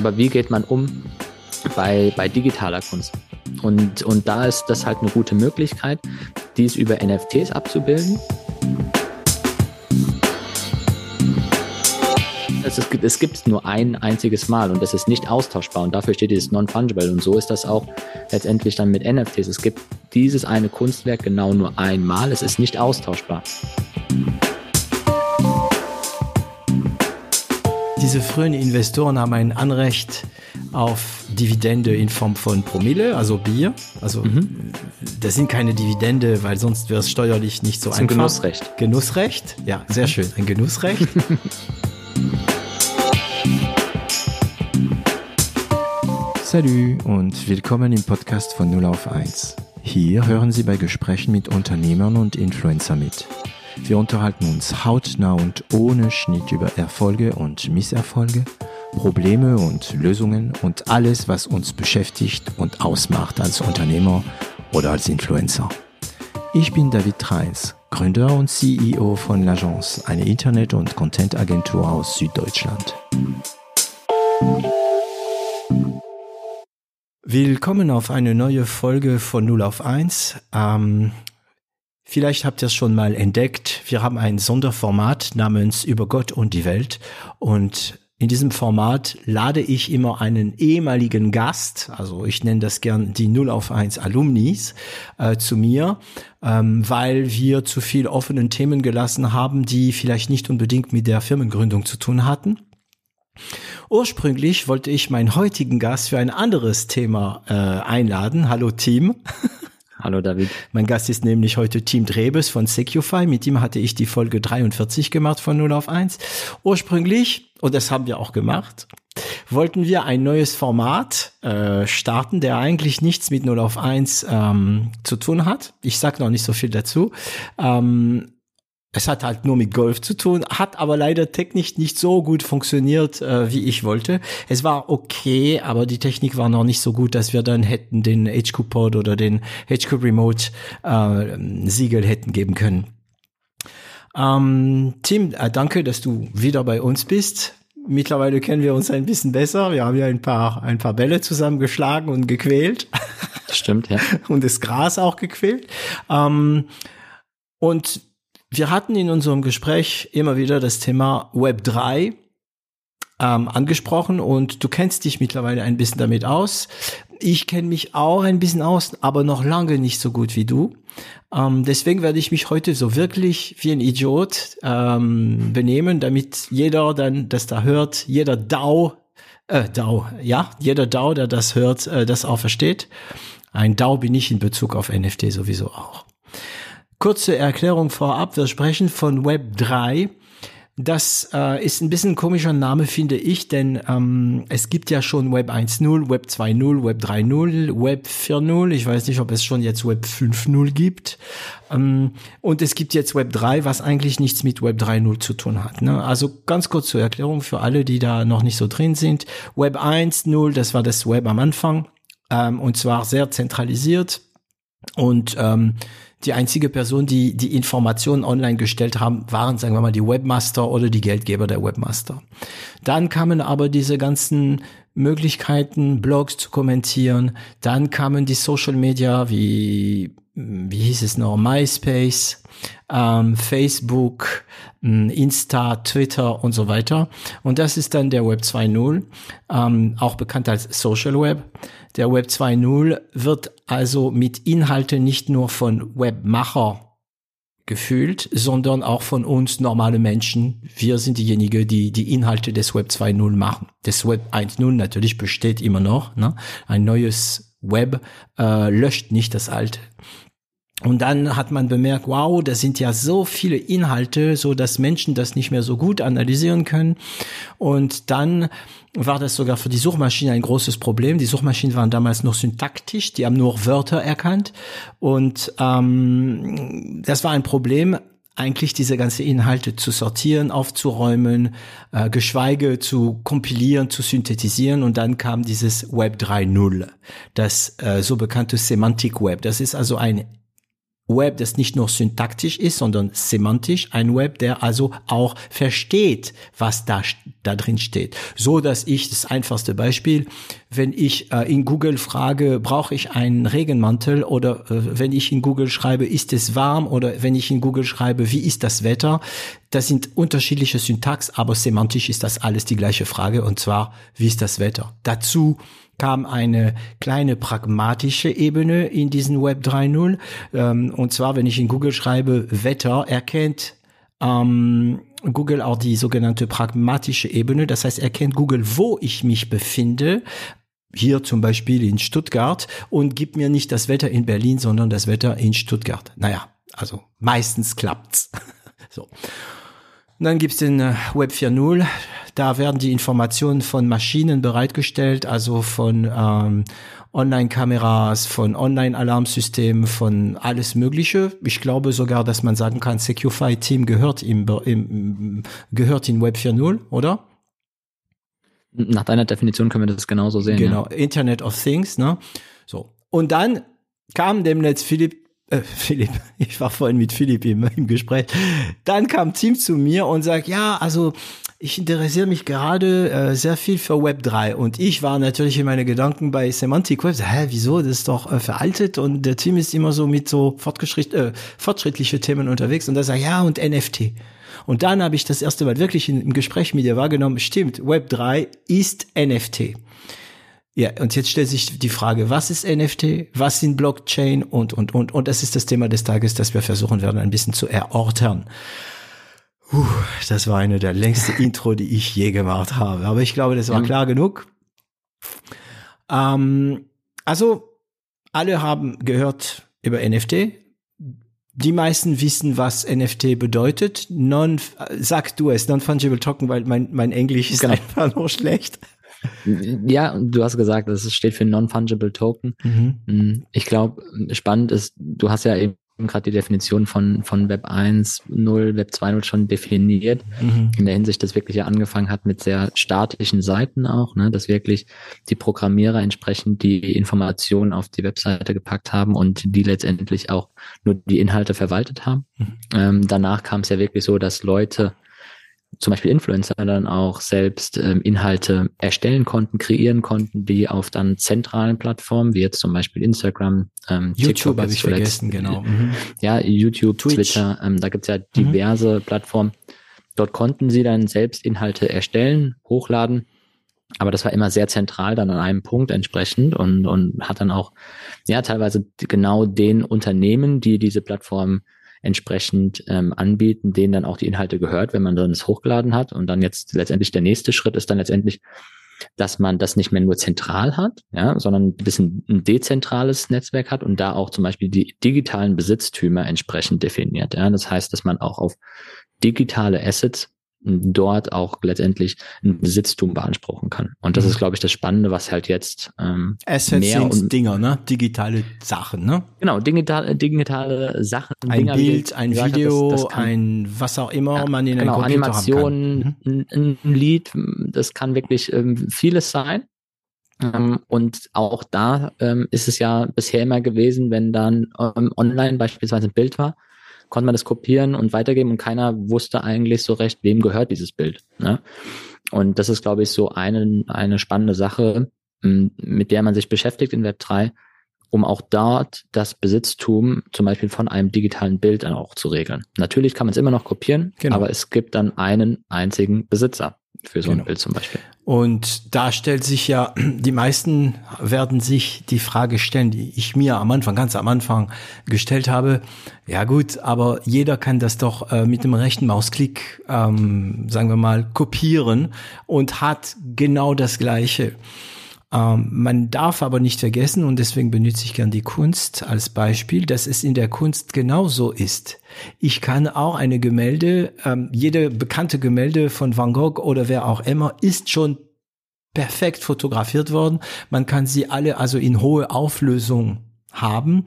Aber wie geht man um bei, bei digitaler Kunst? Und, und da ist das halt eine gute Möglichkeit, dies über NFTs abzubilden. Es, ist, es gibt nur ein einziges Mal und das ist nicht austauschbar und dafür steht dieses Non-Fungible und so ist das auch letztendlich dann mit NFTs. Es gibt dieses eine Kunstwerk genau nur einmal, es ist nicht austauschbar. Diese frühen Investoren haben ein Anrecht auf Dividende in Form von Promille, also Bier. Also mhm. das sind keine Dividende, weil sonst wäre es steuerlich nicht so das ist einfach. Ein Genussrecht. Genussrecht, ja, sehr schön, ein Genussrecht. Salut und willkommen im Podcast von 0 auf 1. Hier hören Sie bei Gesprächen mit Unternehmern und Influencer mit. Wir unterhalten uns hautnah und ohne Schnitt über Erfolge und Misserfolge, Probleme und Lösungen und alles, was uns beschäftigt und ausmacht als Unternehmer oder als Influencer. Ich bin David Treins, Gründer und CEO von L'Agence, eine Internet- und Content-Agentur aus Süddeutschland. Willkommen auf eine neue Folge von 0 auf 1. Ähm, Vielleicht habt ihr es schon mal entdeckt. Wir haben ein Sonderformat namens Über Gott und die Welt. Und in diesem Format lade ich immer einen ehemaligen Gast, also ich nenne das gern die 0 auf 1 Alumnis, äh, zu mir, ähm, weil wir zu viel offenen Themen gelassen haben, die vielleicht nicht unbedingt mit der Firmengründung zu tun hatten. Ursprünglich wollte ich meinen heutigen Gast für ein anderes Thema äh, einladen. Hallo Team. Hallo David. Mein Gast ist nämlich heute Team Drebes von Secufy. Mit ihm hatte ich die Folge 43 gemacht von 0 auf 1. Ursprünglich, und das haben wir auch gemacht, wollten wir ein neues Format äh, starten, der eigentlich nichts mit 0 auf 1 ähm, zu tun hat. Ich sag noch nicht so viel dazu. Ähm, es hat halt nur mit Golf zu tun, hat aber leider technisch nicht so gut funktioniert, äh, wie ich wollte. Es war okay, aber die Technik war noch nicht so gut, dass wir dann hätten den HQ Pod oder den HQ Remote äh, Siegel hätten geben können. Ähm, Tim, äh, danke, dass du wieder bei uns bist. Mittlerweile kennen wir uns ein bisschen besser. Wir haben ja ein paar, ein paar Bälle zusammengeschlagen und gequält. Stimmt, ja. und das Gras auch gequält. Ähm, und wir hatten in unserem Gespräch immer wieder das Thema Web 3 ähm, angesprochen und du kennst dich mittlerweile ein bisschen damit aus. Ich kenne mich auch ein bisschen aus, aber noch lange nicht so gut wie du. Ähm, deswegen werde ich mich heute so wirklich wie ein Idiot ähm, benehmen, damit jeder dann das da hört, jeder DAO, äh, DAO, ja, jeder DAO, der das hört, äh, das auch versteht. Ein DAO bin ich in Bezug auf NFT sowieso auch. Kurze Erklärung vorab. Wir sprechen von Web 3. Das äh, ist ein bisschen ein komischer Name, finde ich, denn ähm, es gibt ja schon Web 1.0, Web 2.0, Web 3.0, Web 4.0. Ich weiß nicht, ob es schon jetzt Web 5.0 gibt. Ähm, und es gibt jetzt Web 3, was eigentlich nichts mit Web 3.0 zu tun hat. Ne? Also ganz kurz zur Erklärung für alle, die da noch nicht so drin sind. Web 1.0, das war das Web am Anfang ähm, und zwar sehr zentralisiert und ähm, die einzige Person, die die Informationen online gestellt haben, waren, sagen wir mal, die Webmaster oder die Geldgeber der Webmaster. Dann kamen aber diese ganzen Möglichkeiten, Blogs zu kommentieren. Dann kamen die Social Media wie, wie hieß es noch, MySpace, ähm, Facebook, Insta, Twitter und so weiter. Und das ist dann der Web 2.0, ähm, auch bekannt als Social Web. Der Web 2.0 wird also mit Inhalten nicht nur von Webmacher gefühlt, sondern auch von uns normale Menschen. Wir sind diejenigen, die die Inhalte des Web 2.0 machen. Das Web 1.0 natürlich besteht immer noch. Ne? Ein neues Web äh, löscht nicht das alte. Und dann hat man bemerkt, wow, da sind ja so viele Inhalte, so dass Menschen das nicht mehr so gut analysieren können. Und dann war das sogar für die Suchmaschine ein großes Problem. Die Suchmaschinen waren damals noch syntaktisch, die haben nur Wörter erkannt. Und ähm, das war ein Problem, eigentlich diese ganze Inhalte zu sortieren, aufzuräumen, äh, geschweige zu kompilieren, zu synthetisieren und dann kam dieses Web 3.0, das äh, so bekannte Semantic Web. Das ist also ein Web, das nicht nur syntaktisch ist, sondern semantisch, ein Web, der also auch versteht, was da, da drin steht. So dass ich, das einfachste Beispiel, wenn ich äh, in Google frage, brauche ich einen Regenmantel? Oder äh, wenn ich in Google schreibe, ist es warm? Oder wenn ich in Google schreibe, wie ist das Wetter, das sind unterschiedliche Syntax, aber semantisch ist das alles die gleiche Frage. Und zwar, wie ist das Wetter? Dazu kam eine kleine pragmatische Ebene in diesen Web 3.0. Ähm, und zwar, wenn ich in Google schreibe Wetter, erkennt ähm, Google auch die sogenannte pragmatische Ebene. Das heißt, erkennt Google, wo ich mich befinde. Hier zum Beispiel in Stuttgart und gibt mir nicht das Wetter in Berlin, sondern das Wetter in Stuttgart. Naja, also meistens klappt's. so. Und dann gibt's den äh, Web 4.0. Da werden die Informationen von Maschinen bereitgestellt, also von ähm, Online-Kameras, von Online-Alarmsystemen, von alles Mögliche. Ich glaube sogar, dass man sagen kann, Securify-Team gehört im, im, gehört in Web 4.0, oder? Nach deiner Definition können wir das genauso sehen. Genau, ja. Internet of Things, ne? So. Und dann kam dem Netz Philipp äh, Philipp, ich war vorhin mit Philipp im, im Gespräch. Dann kam Tim zu mir und sagt, ja, also ich interessiere mich gerade äh, sehr viel für Web 3 und ich war natürlich in meine Gedanken bei Semantic Web. Hä, wieso? Das ist doch äh, veraltet und der Team ist immer so mit so fortgeschritt, äh, fortschrittliche Themen unterwegs und da sagt ja und NFT. Und dann habe ich das erste Mal wirklich in, im Gespräch mit dir wahrgenommen, stimmt, Web 3 ist NFT. Ja, und jetzt stellt sich die Frage, was ist NFT, was sind Blockchain und, und, und, und das ist das Thema des Tages, das wir versuchen werden, ein bisschen zu erörtern. Puh, das war eine der längste Intro, die ich je gemacht habe. Aber ich glaube, das war klar genug. Ähm, also, alle haben gehört über NFT. Die meisten wissen, was NFT bedeutet. Non, sag du es, non-fungible Token, weil mein, mein Englisch ist genau. einfach nur schlecht. Ja, du hast gesagt, das steht für Non-Fungible Token. Mhm. Ich glaube, spannend ist, du hast ja eben gerade die Definition von, von Web 1.0, Web 2.0 schon definiert, mhm. in der Hinsicht, dass wirklich ja angefangen hat mit sehr statischen Seiten auch, ne, dass wirklich die Programmierer entsprechend die Informationen auf die Webseite gepackt haben und die letztendlich auch nur die Inhalte verwaltet haben. Mhm. Ähm, danach kam es ja wirklich so, dass Leute zum Beispiel Influencer dann auch selbst ähm, Inhalte erstellen konnten, kreieren konnten, die auf dann zentralen Plattformen, wie jetzt zum Beispiel Instagram, ähm, YouTube habe ich vergessen, genau. Mhm. Ja, YouTube, Twitch. Twitter, ähm, da gibt's ja mhm. diverse mhm. Plattformen. Dort konnten sie dann selbst Inhalte erstellen, hochladen, aber das war immer sehr zentral dann an einem Punkt entsprechend und, und hat dann auch, ja, teilweise genau den Unternehmen, die diese Plattform entsprechend ähm, anbieten, denen dann auch die Inhalte gehört, wenn man dann es hochgeladen hat. Und dann jetzt letztendlich der nächste Schritt ist dann letztendlich, dass man das nicht mehr nur zentral hat, ja, sondern ein bisschen ein dezentrales Netzwerk hat und da auch zum Beispiel die digitalen Besitztümer entsprechend definiert. Ja. Das heißt, dass man auch auf digitale Assets dort auch letztendlich ein Besitztum beanspruchen kann. Und das ist, mhm. glaube ich, das Spannende, was halt jetzt ähm, Assets mehr sind und, Dinger, ne? Digitale Sachen, ne? Genau, digitale, digitale Sachen. Ein Dinger, Bild, ein Video, das, das kann, ein was auch immer ja, man in genau, einem Computer Animation, haben kann. Mhm. Ein, ein Lied, das kann wirklich ähm, vieles sein. Ähm, und auch da ähm, ist es ja bisher immer gewesen, wenn dann ähm, online beispielsweise ein Bild war, konnte man das kopieren und weitergeben und keiner wusste eigentlich so recht, wem gehört dieses Bild. Ne? Und das ist, glaube ich, so eine, eine spannende Sache, mit der man sich beschäftigt in Web 3, um auch dort das Besitztum zum Beispiel von einem digitalen Bild dann auch zu regeln. Natürlich kann man es immer noch kopieren, genau. aber es gibt dann einen einzigen Besitzer für so genau. ein Bild zum Beispiel. Und da stellt sich ja, die meisten werden sich die Frage stellen, die ich mir am Anfang, ganz am Anfang gestellt habe. Ja gut, aber jeder kann das doch äh, mit dem rechten Mausklick, ähm, sagen wir mal, kopieren und hat genau das Gleiche. Ähm, man darf aber nicht vergessen, und deswegen benutze ich gern die Kunst als Beispiel, dass es in der Kunst genauso ist. Ich kann auch eine Gemälde, ähm, jede bekannte Gemälde von Van Gogh oder wer auch immer, ist schon perfekt fotografiert worden. Man kann sie alle also in hohe Auflösung haben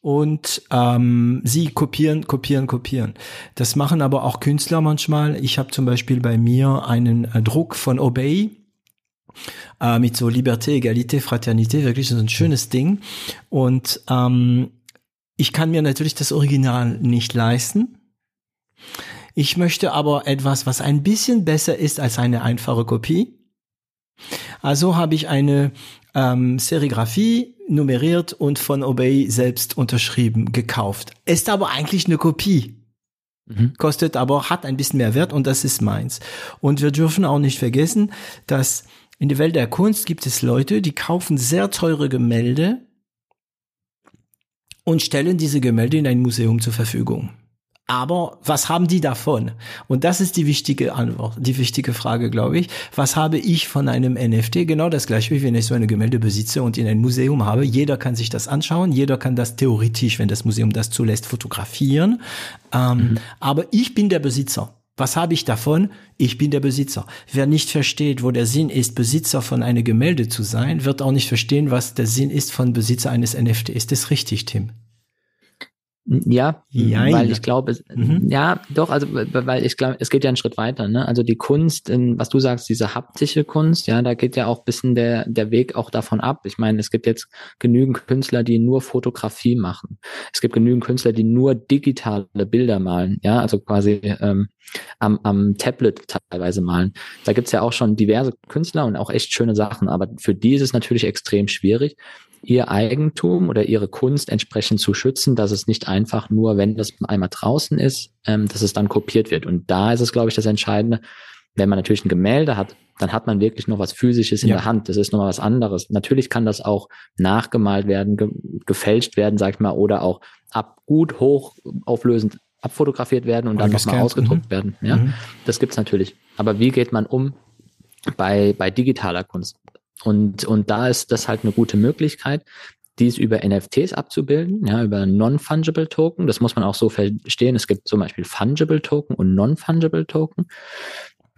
und ähm, sie kopieren, kopieren, kopieren. Das machen aber auch Künstler manchmal. Ich habe zum Beispiel bei mir einen äh, Druck von Obey äh, mit so Liberté, Egalité, Fraternité, wirklich so ein schönes Ding. Und ähm, ich kann mir natürlich das Original nicht leisten. Ich möchte aber etwas, was ein bisschen besser ist als eine einfache Kopie. Also habe ich eine ähm, Serigraphie nummeriert und von Obey selbst unterschrieben gekauft. Ist aber eigentlich eine Kopie. Mhm. Kostet aber, hat ein bisschen mehr Wert und das ist meins. Und wir dürfen auch nicht vergessen, dass in der Welt der Kunst gibt es Leute, die kaufen sehr teure Gemälde und stellen diese Gemälde in ein Museum zur Verfügung. Aber was haben die davon? Und das ist die wichtige Antwort, die wichtige Frage, glaube ich. Was habe ich von einem NFT? Genau das gleiche, wie wenn ich so eine Gemälde besitze und in ein Museum habe. Jeder kann sich das anschauen. Jeder kann das theoretisch, wenn das Museum das zulässt, fotografieren. Ähm, mhm. Aber ich bin der Besitzer. Was habe ich davon? Ich bin der Besitzer. Wer nicht versteht, wo der Sinn ist, Besitzer von einem Gemälde zu sein, wird auch nicht verstehen, was der Sinn ist von Besitzer eines NFT. Ist das richtig, Tim? Ja, Jein. weil ich glaube, mhm. ja, doch, also weil ich glaube, es geht ja einen Schritt weiter, ne? Also die Kunst, in, was du sagst, diese haptische Kunst, ja, da geht ja auch bisschen der der Weg auch davon ab. Ich meine, es gibt jetzt genügend Künstler, die nur Fotografie machen. Es gibt genügend Künstler, die nur digitale Bilder malen, ja, also quasi ähm, am, am Tablet teilweise malen. Da gibt's ja auch schon diverse Künstler und auch echt schöne Sachen, aber für die ist es natürlich extrem schwierig, ihr Eigentum oder ihre Kunst entsprechend zu schützen, dass es nicht einfach nur, wenn das einmal draußen ist, ähm, dass es dann kopiert wird. Und da ist es, glaube ich, das Entscheidende. Wenn man natürlich ein Gemälde hat, dann hat man wirklich noch was Physisches in ja. der Hand. Das ist nochmal was anderes. Natürlich kann das auch nachgemalt werden, ge gefälscht werden, sag ich mal, oder auch ab gut hoch auflösend abfotografiert werden und oder dann nochmal ausgedruckt mhm. werden. Ja, mhm. das gibt's natürlich. Aber wie geht man um bei, bei digitaler Kunst? Und, und da ist das halt eine gute Möglichkeit, dies über NFTs abzubilden, ja, über Non-Fungible Token. Das muss man auch so verstehen. Es gibt zum Beispiel Fungible Token und Non-Fungible Token.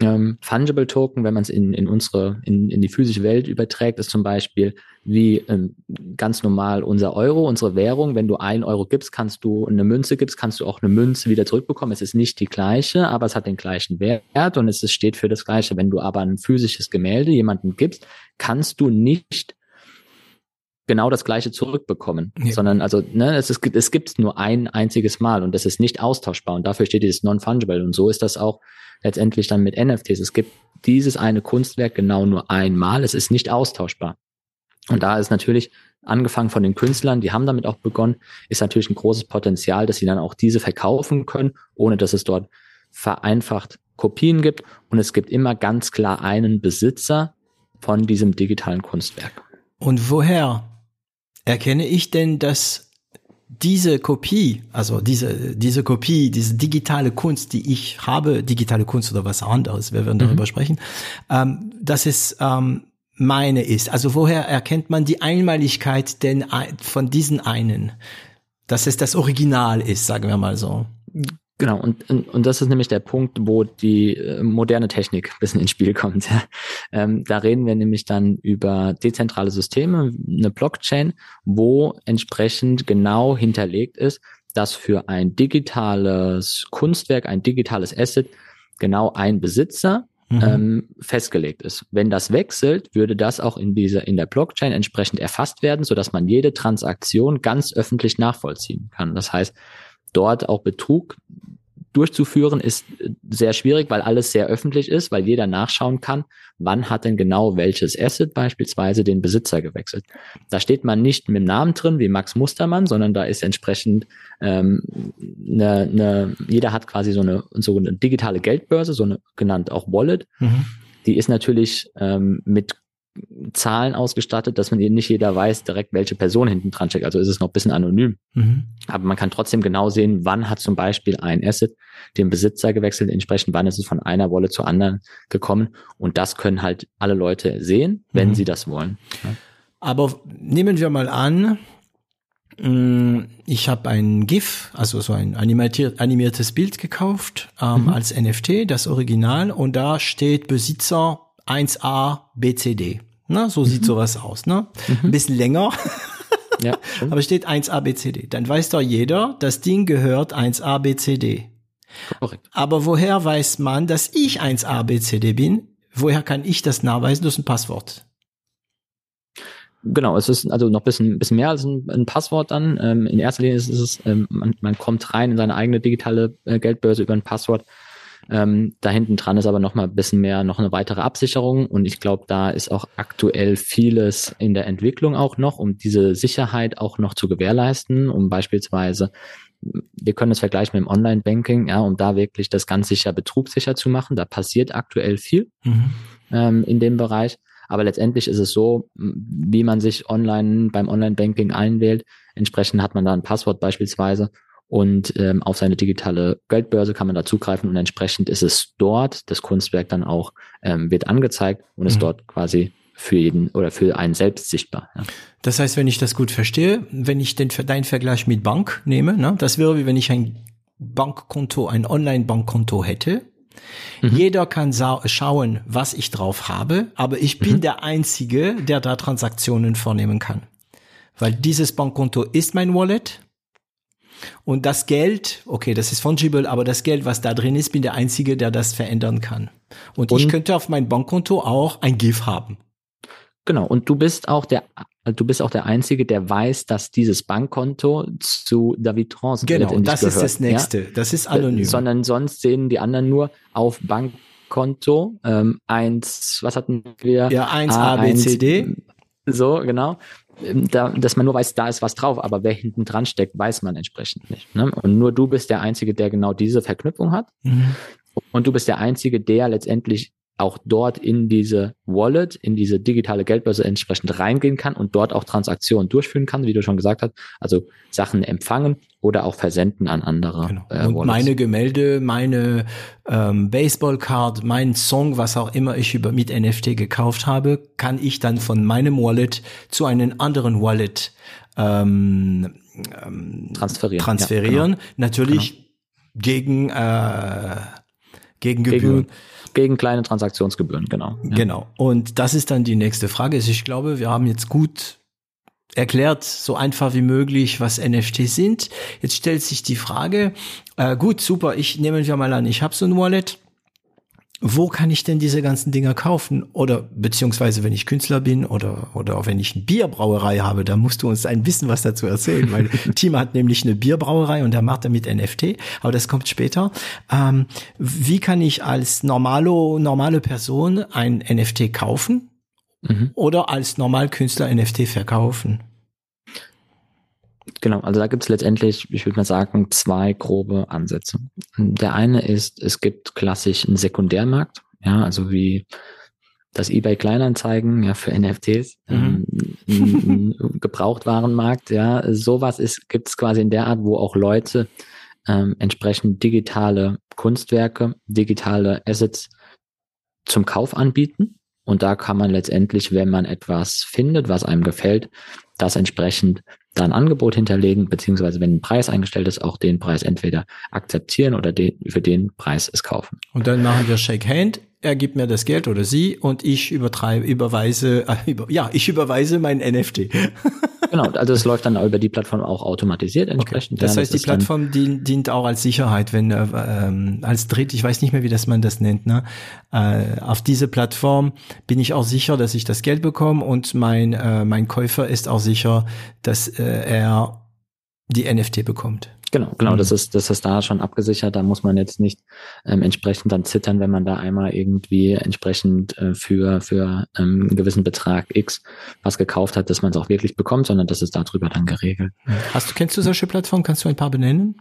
Ähm, Fungible Token, wenn man es in, in unsere, in, in die physische Welt überträgt, ist zum Beispiel wie ähm, ganz normal unser Euro, unsere Währung. Wenn du ein Euro gibst, kannst du eine Münze gibst, kannst du auch eine Münze wieder zurückbekommen. Es ist nicht die gleiche, aber es hat den gleichen Wert und es steht für das Gleiche. Wenn du aber ein physisches Gemälde jemandem gibst, kannst du nicht genau das Gleiche zurückbekommen, ja. sondern also ne, es, ist, es gibt nur ein einziges Mal und das ist nicht austauschbar und dafür steht dieses Non-Fungible und so ist das auch letztendlich dann mit NFTs. Es gibt dieses eine Kunstwerk genau nur einmal, es ist nicht austauschbar. Und da ist natürlich angefangen von den Künstlern, die haben damit auch begonnen, ist natürlich ein großes Potenzial, dass sie dann auch diese verkaufen können, ohne dass es dort vereinfacht Kopien gibt und es gibt immer ganz klar einen Besitzer von diesem digitalen Kunstwerk. Und woher erkenne ich denn, dass diese Kopie, also diese, diese Kopie, diese digitale Kunst, die ich habe, digitale Kunst oder was anderes, wir werden mhm. darüber sprechen, ähm, dass es ähm, meine ist. Also woher erkennt man die Einmaligkeit denn von diesen einen? Dass es das Original ist, sagen wir mal so. Genau, und, und, und das ist nämlich der Punkt, wo die äh, moderne Technik ein bisschen ins Spiel kommt. Ja. Ähm, da reden wir nämlich dann über dezentrale Systeme, eine Blockchain, wo entsprechend genau hinterlegt ist, dass für ein digitales Kunstwerk, ein digitales Asset genau ein Besitzer mhm. ähm, festgelegt ist. Wenn das wechselt, würde das auch in dieser in der Blockchain entsprechend erfasst werden, so dass man jede Transaktion ganz öffentlich nachvollziehen kann. Das heißt, dort auch Betrug durchzuführen ist sehr schwierig, weil alles sehr öffentlich ist, weil jeder nachschauen kann, wann hat denn genau welches Asset beispielsweise den Besitzer gewechselt. Da steht man nicht mit dem Namen drin wie Max Mustermann, sondern da ist entsprechend ähm, eine, eine, jeder hat quasi so eine, so eine digitale Geldbörse, so eine genannt auch Wallet. Mhm. Die ist natürlich ähm, mit Zahlen ausgestattet, dass man eben nicht jeder weiß direkt, welche Person hinten dran steckt. Also ist es noch ein bisschen anonym. Mhm. Aber man kann trotzdem genau sehen, wann hat zum Beispiel ein Asset den Besitzer gewechselt, entsprechend wann ist es von einer Wolle zur anderen gekommen. Und das können halt alle Leute sehen, wenn mhm. sie das wollen. Ja. Aber nehmen wir mal an, mm, ich habe ein GIF, also so ein animiertes Bild gekauft ähm, mhm. als NFT, das Original, und da steht Besitzer 1a BCD. Na, so mhm. sieht sowas aus, ne? Mhm. Ein bisschen länger. ja, aber steht 1a BCD. Dann weiß doch jeder, das Ding gehört 1a BCD. Korrekt. Aber woher weiß man, dass ich 1a BCD bin? Woher kann ich das nachweisen? Das ist ein Passwort. Genau, es ist also noch ein bisschen, bisschen mehr als ein, ein Passwort dann. Ähm, in erster Linie ist es, ähm, man, man kommt rein in seine eigene digitale äh, Geldbörse über ein Passwort. Ähm, da hinten dran ist aber noch mal ein bisschen mehr, noch eine weitere Absicherung. Und ich glaube, da ist auch aktuell vieles in der Entwicklung auch noch, um diese Sicherheit auch noch zu gewährleisten, um beispielsweise wir können das vergleichen mit dem Online-Banking, ja, um da wirklich das ganz sicher betrugssicher zu machen. Da passiert aktuell viel mhm. ähm, in dem Bereich. Aber letztendlich ist es so, wie man sich online beim Online-Banking einwählt. Entsprechend hat man da ein Passwort beispielsweise und ähm, auf seine digitale Geldbörse kann man da zugreifen und entsprechend ist es dort, das Kunstwerk dann auch ähm, wird angezeigt und ist mhm. dort quasi für jeden oder für einen selbst sichtbar. Ja. Das heißt, wenn ich das gut verstehe, wenn ich den deinen Vergleich mit Bank nehme, ne, das wäre wie wenn ich ein Bankkonto, ein Online-Bankkonto hätte. Mhm. Jeder kann schauen, was ich drauf habe, aber ich bin mhm. der Einzige, der da Transaktionen vornehmen kann. Weil dieses Bankkonto ist mein Wallet und das Geld, okay, das ist fungible, aber das Geld, was da drin ist, bin der Einzige, der das verändern kann. Und, und ich könnte auf mein Bankkonto auch ein GIF haben. Genau. Und du bist auch der, du bist auch der Einzige, der weiß, dass dieses Bankkonto zu David Trans Genau, das gehört, ist das nächste. Ja? Das ist anonym. Sondern sonst sehen die anderen nur auf Bankkonto ähm, eins, was hatten wir? Ja, eins A, B, C, D. So, genau. Ähm, da, dass man nur weiß, da ist was drauf, aber wer hinten dran steckt, weiß man entsprechend nicht. Ne? Und nur du bist der Einzige, der genau diese Verknüpfung hat. Mhm. Und du bist der Einzige, der letztendlich auch dort in diese Wallet, in diese digitale Geldbörse entsprechend reingehen kann und dort auch Transaktionen durchführen kann, wie du schon gesagt hast. Also Sachen empfangen oder auch versenden an andere. Genau. Äh, und meine Gemälde, meine ähm, Baseballcard, mein Song, was auch immer ich über mit NFT gekauft habe, kann ich dann von meinem Wallet zu einem anderen Wallet ähm, ähm, transferieren. transferieren. Ja, genau. Natürlich genau. gegen äh, gegen Gebühren. Gegen gegen kleine Transaktionsgebühren, genau. Ja. Genau. Und das ist dann die nächste Frage. Also ich glaube, wir haben jetzt gut erklärt, so einfach wie möglich, was NFT sind. Jetzt stellt sich die Frage, äh, gut, super, ich nehme wir mal an, ich habe so ein Wallet wo kann ich denn diese ganzen Dinger kaufen? Oder beziehungsweise wenn ich Künstler bin oder oder auch wenn ich eine Bierbrauerei habe, da musst du uns ein bisschen was dazu erzählen, weil Team hat nämlich eine Bierbrauerei und der macht damit NFT, aber das kommt später. Ähm, wie kann ich als normalo, normale Person ein NFT kaufen mhm. oder als Normalkünstler NFT verkaufen? Genau, also da gibt es letztendlich, ich würde mal sagen, zwei grobe Ansätze. Der eine ist, es gibt klassisch einen Sekundärmarkt, ja, also wie das eBay Kleinanzeigen ja für NFTs, mhm. ähm, Gebrauchtwarenmarkt, ja, sowas ist gibt es quasi in der Art, wo auch Leute ähm, entsprechend digitale Kunstwerke, digitale Assets zum Kauf anbieten. Und da kann man letztendlich, wenn man etwas findet, was einem gefällt, das entsprechend da ein Angebot hinterlegen, beziehungsweise wenn ein Preis eingestellt ist, auch den Preis entweder akzeptieren oder den, für den Preis es kaufen. Und dann machen wir Shake Hand, er gibt mir das Geld oder sie und ich übertreibe, überweise, äh, über, ja, ich überweise mein NFT. genau, also es läuft dann über die Plattform auch automatisiert entsprechend. Okay. Das heißt, das die Plattform dient, dient auch als Sicherheit, wenn äh, ähm, als Dritt, ich weiß nicht mehr, wie das man das nennt, ne? Äh, auf diese Plattform bin ich auch sicher, dass ich das Geld bekomme und mein äh, mein Käufer ist auch sicher, dass äh, er die NFT bekommt. Genau, genau, mhm. das ist, das ist da schon abgesichert. Da muss man jetzt nicht ähm, entsprechend dann zittern, wenn man da einmal irgendwie entsprechend äh, für, für ähm, einen gewissen Betrag X was gekauft hat, dass man es auch wirklich bekommt, sondern das ist darüber dann geregelt. Hast du, kennst du solche Plattformen? Kannst du ein paar benennen?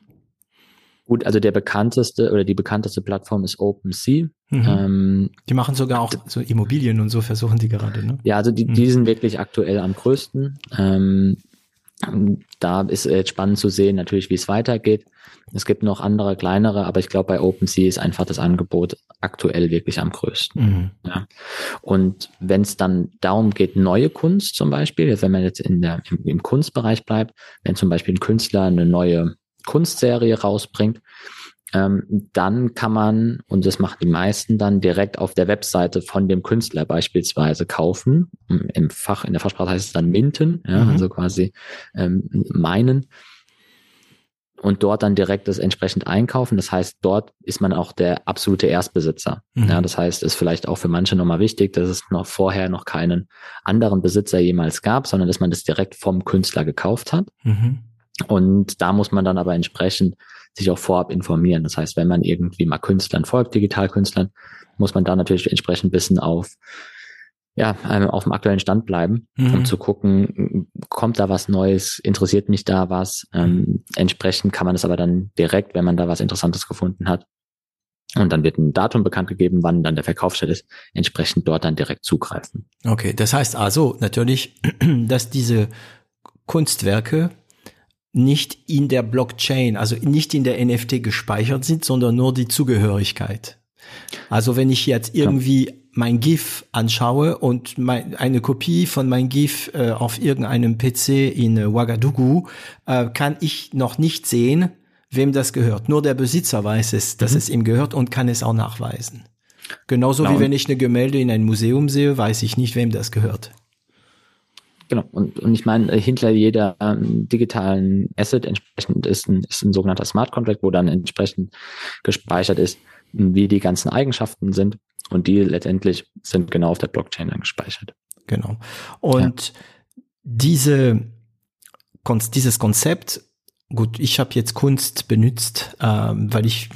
Gut, also der bekannteste oder die bekannteste Plattform ist OpenSea. Mhm. Ähm, die machen sogar auch so Immobilien und so versuchen die gerade, ne? Ja, also die, mhm. die sind wirklich aktuell am größten. Ähm, da ist jetzt spannend zu sehen, natürlich, wie es weitergeht. Es gibt noch andere kleinere, aber ich glaube, bei OpenSea ist einfach das Angebot aktuell wirklich am größten. Mhm. Ja. Und wenn es dann darum geht, neue Kunst zum Beispiel, wenn man jetzt in der, im, im Kunstbereich bleibt, wenn zum Beispiel ein Künstler eine neue Kunstserie rausbringt, ähm, dann kann man, und das machen die meisten dann, direkt auf der Webseite von dem Künstler beispielsweise kaufen. Im Fach, in der Fachsprache heißt es dann minten, ja, mhm. also quasi ähm, meinen. und dort dann direkt das entsprechend einkaufen. Das heißt, dort ist man auch der absolute Erstbesitzer. Mhm. Ja, das heißt, ist vielleicht auch für manche nochmal wichtig, dass es noch vorher noch keinen anderen Besitzer jemals gab, sondern dass man das direkt vom Künstler gekauft hat. Mhm. Und da muss man dann aber entsprechend sich auch vorab informieren. Das heißt, wenn man irgendwie mal Künstlern folgt, Digitalkünstlern, muss man da natürlich entsprechend wissen auf ja, auf dem aktuellen Stand bleiben, mhm. um zu gucken, kommt da was Neues, interessiert mich da was. Ähm, entsprechend kann man es aber dann direkt, wenn man da was Interessantes gefunden hat, und dann wird ein Datum bekannt gegeben, wann dann der Verkaufsstelle ist, entsprechend dort dann direkt zugreifen. Okay, das heißt also natürlich, dass diese Kunstwerke nicht in der Blockchain, also nicht in der NFT gespeichert sind, sondern nur die Zugehörigkeit. Also wenn ich jetzt irgendwie mein GIF anschaue und mein, eine Kopie von mein GIF äh, auf irgendeinem PC in äh, Ouagadougou, äh, kann ich noch nicht sehen, wem das gehört. Nur der Besitzer weiß es, dass mhm. es ihm gehört und kann es auch nachweisen. Genauso genau. wie wenn ich eine Gemälde in ein Museum sehe, weiß ich nicht, wem das gehört. Genau. Und, und ich meine, hinter jeder ähm, digitalen Asset entsprechend ist ein, ist ein sogenannter Smart Contract, wo dann entsprechend gespeichert ist, wie die ganzen Eigenschaften sind. Und die letztendlich sind genau auf der Blockchain dann gespeichert. Genau. Und ja. diese, dieses Konzept, gut, ich habe jetzt Kunst benutzt, ähm, weil ich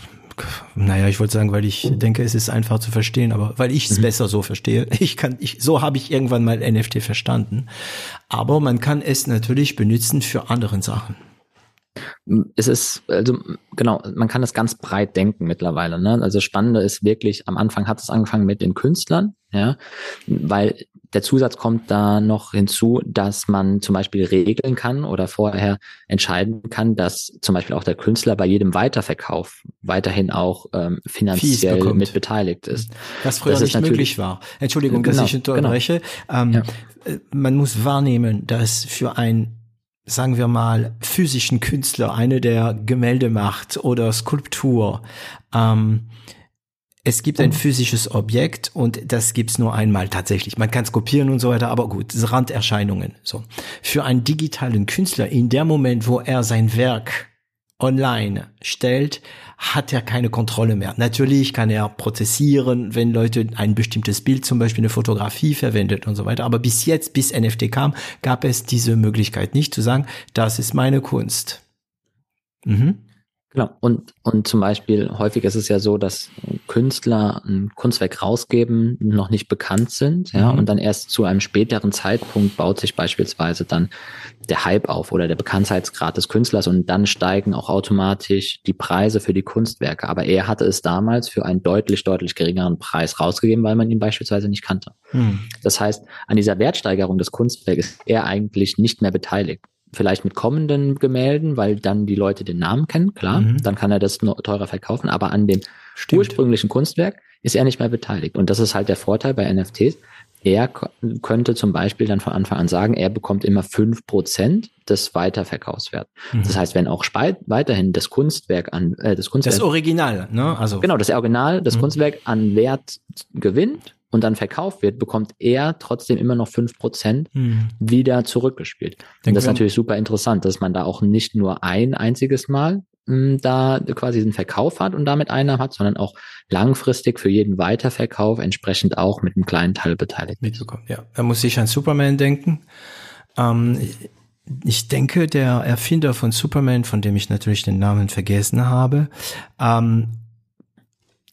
naja, ich wollte sagen, weil ich denke, es ist einfach zu verstehen, aber weil ich es mhm. besser so verstehe. Ich kann, ich, so habe ich irgendwann mal NFT verstanden. Aber man kann es natürlich benutzen für andere Sachen es ist, also genau, man kann das ganz breit denken mittlerweile. Ne? Also Spannende ist wirklich, am Anfang hat es angefangen mit den Künstlern, ja, weil der Zusatz kommt da noch hinzu, dass man zum Beispiel regeln kann oder vorher entscheiden kann, dass zum Beispiel auch der Künstler bei jedem Weiterverkauf weiterhin auch ähm, finanziell mit beteiligt ist. Was früher das nicht möglich war. Entschuldigung, genau, dass ich unterbreche. Genau. Ähm, ja. Äh, man muss wahrnehmen, dass für ein sagen wir mal, physischen Künstler, eine der Gemälde macht oder Skulptur. Ähm, es gibt ein mhm. physisches Objekt und das gibt's nur einmal tatsächlich. Man kann es kopieren und so weiter, aber gut, Randerscheinungen. So. Für einen digitalen Künstler, in der Moment, wo er sein Werk online stellt, hat er keine Kontrolle mehr. Natürlich kann er prozessieren, wenn Leute ein bestimmtes Bild, zum Beispiel eine Fotografie verwendet und so weiter. Aber bis jetzt, bis NFT kam, gab es diese Möglichkeit nicht zu sagen, das ist meine Kunst. Mhm. Genau. Und, und zum Beispiel häufig ist es ja so, dass Künstler ein Kunstwerk rausgeben, noch nicht bekannt sind, ja, mhm. und dann erst zu einem späteren Zeitpunkt baut sich beispielsweise dann der Hype auf oder der Bekanntheitsgrad des Künstlers und dann steigen auch automatisch die Preise für die Kunstwerke. Aber er hatte es damals für einen deutlich, deutlich geringeren Preis rausgegeben, weil man ihn beispielsweise nicht kannte. Mhm. Das heißt, an dieser Wertsteigerung des Kunstwerkes ist er eigentlich nicht mehr beteiligt vielleicht mit kommenden Gemälden, weil dann die Leute den Namen kennen, klar, mhm. dann kann er das teurer verkaufen, aber an dem Stimmt. ursprünglichen Kunstwerk ist er nicht mehr beteiligt. Und das ist halt der Vorteil bei NFTs. Er könnte zum Beispiel dann von Anfang an sagen, er bekommt immer fünf Prozent des Weiterverkaufswerts. Mhm. Das heißt, wenn auch weiterhin das Kunstwerk an äh, das Kunstwerk das Original, ne? Also genau, das Original, das mhm. Kunstwerk an Wert gewinnt, und dann verkauft wird, bekommt er trotzdem immer noch fünf Prozent hm. wieder zurückgespielt. Und das ist natürlich super interessant, dass man da auch nicht nur ein einziges Mal hm, da quasi einen Verkauf hat und damit Einnahmen hat, sondern auch langfristig für jeden Weiterverkauf entsprechend auch mit einem kleinen Teil beteiligt. Mitbekommen, ja. Da muss ich an Superman denken. Ähm, ich denke, der Erfinder von Superman, von dem ich natürlich den Namen vergessen habe, ähm,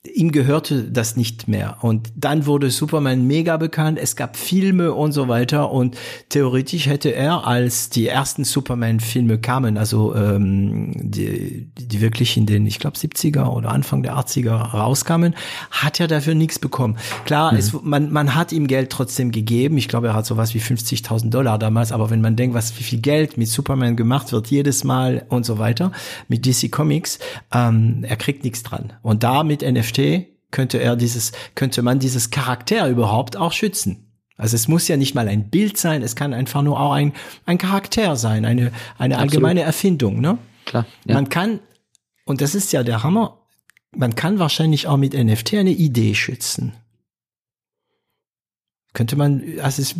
ihm gehörte das nicht mehr. Und dann wurde Superman mega bekannt, es gab Filme und so weiter und theoretisch hätte er, als die ersten Superman-Filme kamen, also ähm, die, die wirklich in den, ich glaube, 70er oder Anfang der 80er rauskamen, hat er dafür nichts bekommen. Klar, mhm. es, man, man hat ihm Geld trotzdem gegeben. Ich glaube, er hat sowas wie 50.000 Dollar damals, aber wenn man denkt, was wie viel Geld mit Superman gemacht wird, jedes Mal und so weiter, mit DC Comics, ähm, er kriegt nichts dran. Und da mit NFT NFT könnte er dieses, könnte man dieses Charakter überhaupt auch schützen. Also es muss ja nicht mal ein Bild sein, es kann einfach nur auch ein, ein Charakter sein, eine, eine allgemeine Erfindung, ne? Klar. Ja. Man kann, und das ist ja der Hammer, man kann wahrscheinlich auch mit NFT eine Idee schützen. Könnte man, also ich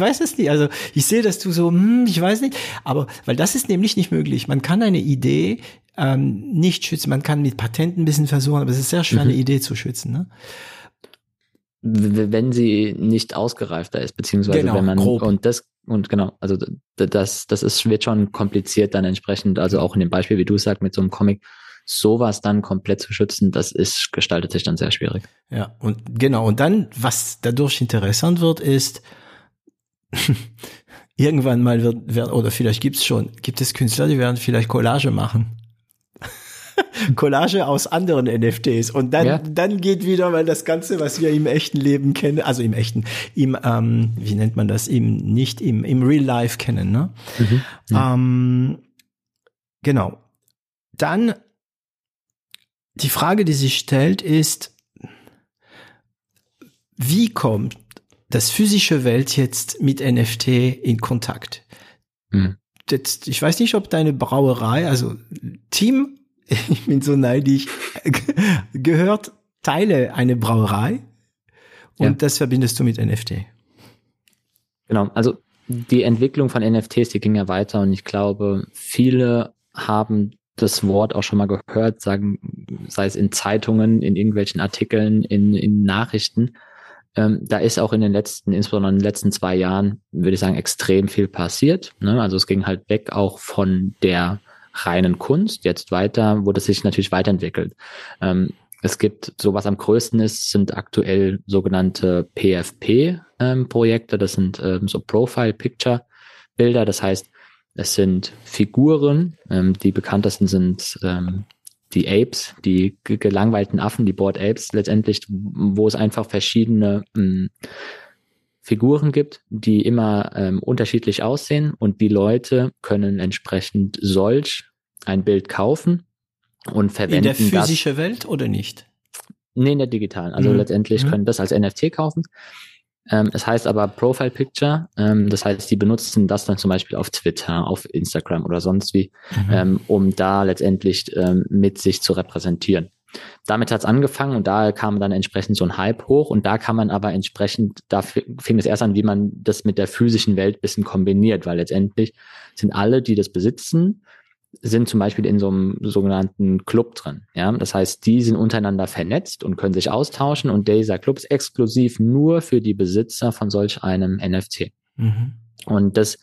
weiß es nicht, also ich sehe, dass du so, hm, ich weiß nicht, aber weil das ist nämlich nicht möglich. Man kann eine Idee ähm, nicht schützen. Man kann mit Patenten ein bisschen versuchen, aber es ist sehr schwer, mhm. eine Idee zu schützen. Ne? Wenn sie nicht ausgereifter ist, beziehungsweise genau, wenn man grob. und das und genau, also das, das ist, wird schon kompliziert dann entsprechend, also auch in dem Beispiel, wie du sagst, mit so einem Comic, sowas dann komplett zu schützen, das ist, gestaltet sich dann sehr schwierig. Ja, und genau, und dann, was dadurch interessant wird, ist, irgendwann mal wird, wird oder vielleicht gibt's schon, gibt es Künstler, die werden vielleicht Collage machen. Collage aus anderen NFTs und dann ja. dann geht wieder, weil das Ganze, was wir im echten Leben kennen, also im echten, im ähm, wie nennt man das, im nicht im im Real Life kennen, ne? Mhm. Ja. Ähm, genau. Dann die Frage, die sich stellt, ist, wie kommt das physische Welt jetzt mit NFT in Kontakt? Mhm. Jetzt, ich weiß nicht, ob deine Brauerei, also Team, ich bin so neidisch, gehört Teile eine Brauerei und ja. das verbindest du mit NFT. Genau, also die Entwicklung von NFTs, die ging ja weiter und ich glaube, viele haben das Wort auch schon mal gehört, sagen, sei es in Zeitungen, in irgendwelchen Artikeln, in, in Nachrichten. Ähm, da ist auch in den letzten, insbesondere in den letzten zwei Jahren, würde ich sagen, extrem viel passiert. Ne? Also es ging halt weg auch von der reinen Kunst. Jetzt weiter wurde es sich natürlich weiterentwickelt. Ähm, es gibt so was am größten ist, sind aktuell sogenannte PFP-Projekte. Ähm, das sind ähm, so Profile Picture Bilder. Das heißt, es sind Figuren, ähm, die bekanntesten sind ähm, die Apes, die gelangweilten Affen, die Board Apes letztendlich, wo es einfach verschiedene ähm, Figuren gibt, die immer ähm, unterschiedlich aussehen und die Leute können entsprechend solch ein Bild kaufen und verwenden. In der physischen Welt oder nicht? Nee, in der digitalen. Also mhm. letztendlich mhm. können das als NFT kaufen ähm, es heißt aber Profile Picture. Ähm, das heißt, die benutzen das dann zum Beispiel auf Twitter, auf Instagram oder sonst wie, mhm. ähm, um da letztendlich ähm, mit sich zu repräsentieren. Damit hat's angefangen und da kam dann entsprechend so ein Hype hoch und da kann man aber entsprechend, da fing es erst an, wie man das mit der physischen Welt bisschen kombiniert, weil letztendlich sind alle, die das besitzen, sind zum Beispiel in so einem sogenannten Club drin. Ja, das heißt, die sind untereinander vernetzt und können sich austauschen und dieser Club ist exklusiv nur für die Besitzer von solch einem NFT. Mhm. Und das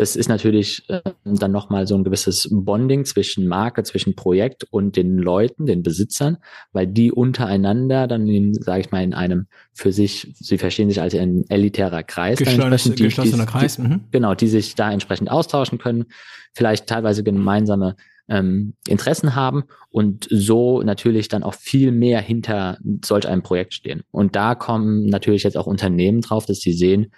das ist natürlich äh, dann nochmal so ein gewisses Bonding zwischen Marke, zwischen Projekt und den Leuten, den Besitzern, weil die untereinander dann, sage ich mal, in einem für sich, sie verstehen sich als ein elitärer Kreis. Geschlossen, die, geschlossener die, Kreis. Mhm. Genau, die sich da entsprechend austauschen können, vielleicht teilweise gemeinsame ähm, Interessen haben und so natürlich dann auch viel mehr hinter solch einem Projekt stehen. Und da kommen natürlich jetzt auch Unternehmen drauf, dass sie sehen,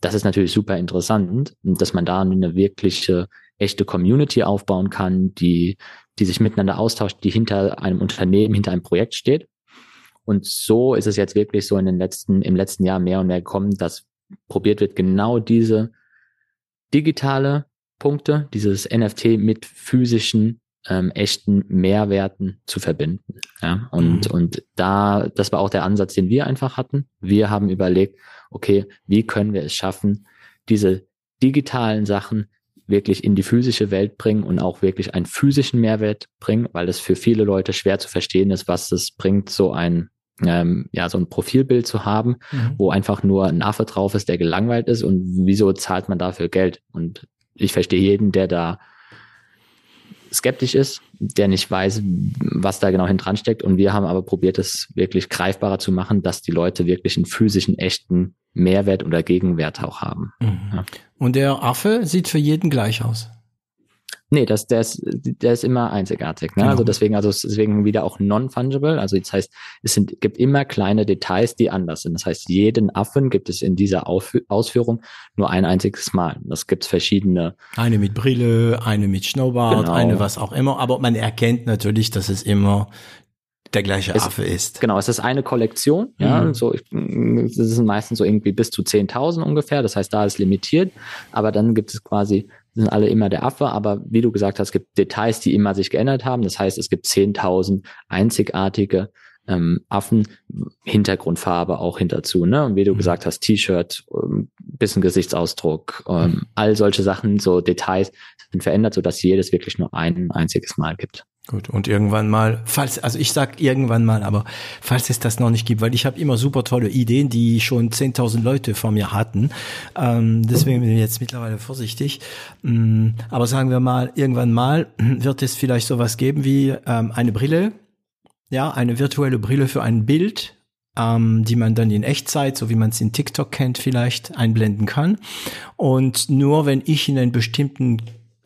das ist natürlich super interessant, dass man da eine wirkliche echte Community aufbauen kann, die, die sich miteinander austauscht, die hinter einem Unternehmen, hinter einem Projekt steht. Und so ist es jetzt wirklich so in den letzten, im letzten Jahr mehr und mehr gekommen, dass probiert wird, genau diese digitale Punkte, dieses NFT mit physischen, ähm, echten Mehrwerten zu verbinden. Ja, und, mhm. und da, das war auch der Ansatz, den wir einfach hatten. Wir haben überlegt, okay, wie können wir es schaffen, diese digitalen Sachen wirklich in die physische Welt bringen und auch wirklich einen physischen Mehrwert bringen, weil es für viele Leute schwer zu verstehen ist, was es bringt, so ein ähm, ja so ein Profilbild zu haben, mhm. wo einfach nur ein Affe drauf ist, der gelangweilt ist und wieso zahlt man dafür Geld? Und ich verstehe jeden, der da skeptisch ist, der nicht weiß, was da genau hinten steckt. Und wir haben aber probiert, es wirklich greifbarer zu machen, dass die Leute wirklich einen physischen, echten Mehrwert oder Gegenwert auch haben. Mhm. Ja. Und der Affe sieht für jeden gleich aus. Nee, das, der, ist, der ist immer einzigartig. Ne? Genau. Also deswegen, also deswegen wieder auch non-fungible. Also das heißt, es sind, gibt immer kleine Details, die anders sind. Das heißt, jeden Affen gibt es in dieser Ausführung nur ein einziges Mal. Das gibt verschiedene. Eine mit Brille, eine mit Schnurrbart, genau. eine was auch immer. Aber man erkennt natürlich, dass es immer der gleiche es, Affe ist. Genau, es ist eine Kollektion, ja, mhm. so, das sind meistens so irgendwie bis zu 10.000 ungefähr, das heißt, da ist limitiert, aber dann gibt es quasi sind alle immer der Affe, aber wie du gesagt hast, es gibt Details, die immer sich geändert haben. Das heißt, es gibt 10.000 einzigartige ähm, Affen, Hintergrundfarbe auch hinterzu, ne? Und wie du mhm. gesagt hast, T-Shirt, ähm, bisschen Gesichtsausdruck, ähm, mhm. all solche Sachen, so Details sind verändert, so dass jedes wirklich nur ein einziges Mal gibt. Gut, und irgendwann mal, falls, also ich sag irgendwann mal, aber falls es das noch nicht gibt, weil ich habe immer super tolle Ideen, die schon 10.000 Leute vor mir hatten, ähm, deswegen bin ich jetzt mittlerweile vorsichtig. Ähm, aber sagen wir mal, irgendwann mal wird es vielleicht sowas geben wie ähm, eine Brille, ja, eine virtuelle Brille für ein Bild, ähm, die man dann in Echtzeit, so wie man es in TikTok kennt, vielleicht einblenden kann. Und nur wenn ich in einen bestimmten